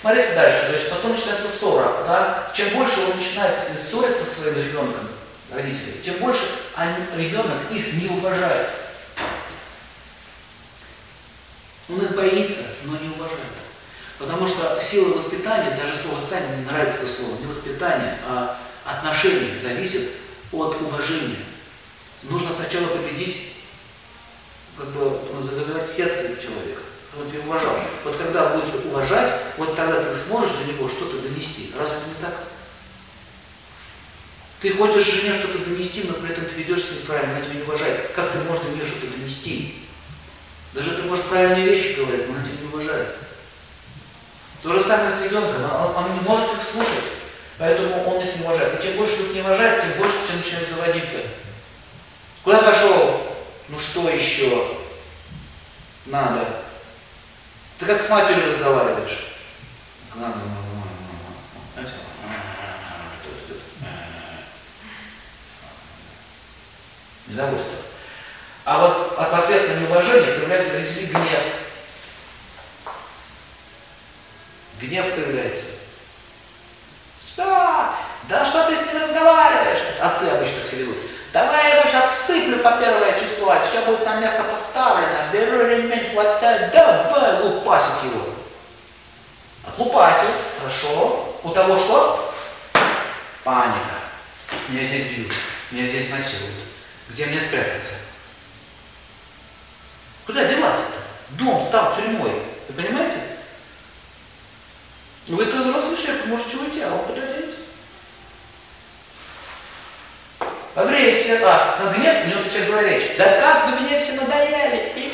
Смотрите дальше, значит, потом начинается ссора, да? Чем больше он начинает ссориться со своим ребенком, родители, тем больше они, ребенок их не уважает. Он их боится, но не уважает. Потому что сила воспитания, даже слово воспитание, мне нравится это слово, не воспитание, а отношение зависит от уважения. Нужно сначала победить, как бы ну, сердце человека, чтобы он тебя уважал. Вот когда будет уважать, что-то донести. Разве не так? Ты хочешь жене что-то донести, но при этом ты ведешь себя неправильно, она тебя не уважает. Как ты можешь нее что-то донести? Даже ты можешь правильные вещи говорить, но она тебя не уважает. То же самое с ребенком, он, он не может их слушать, поэтому он их не уважает. И чем больше их не уважает, тем больше чем начинает заводиться. Куда пошел? Ну что еще надо? Ты как с матерью разговариваешь? Надо, Недовольство. А вот от ответа на неуважение в родителей гнев. Гнев появляется. Что? Да что ты с ним разговариваешь? Отцы обычно так себя ведут. Давай я его сейчас всыплю по первое число, а все будет на место поставлено. Беру ремень, хватаю, давай лупасить его. Отлупасил, хорошо. У того что? Паника. Меня здесь бьют, меня здесь насилуют. Где мне спрятаться? Куда деваться-то? Дом стал тюрьмой. Вы понимаете? Вы это взрослый человек, можете уйти, а он куда денется? Агрессия, а, на гнев, у него начинает говорить речь. Да как вы мне все надоели?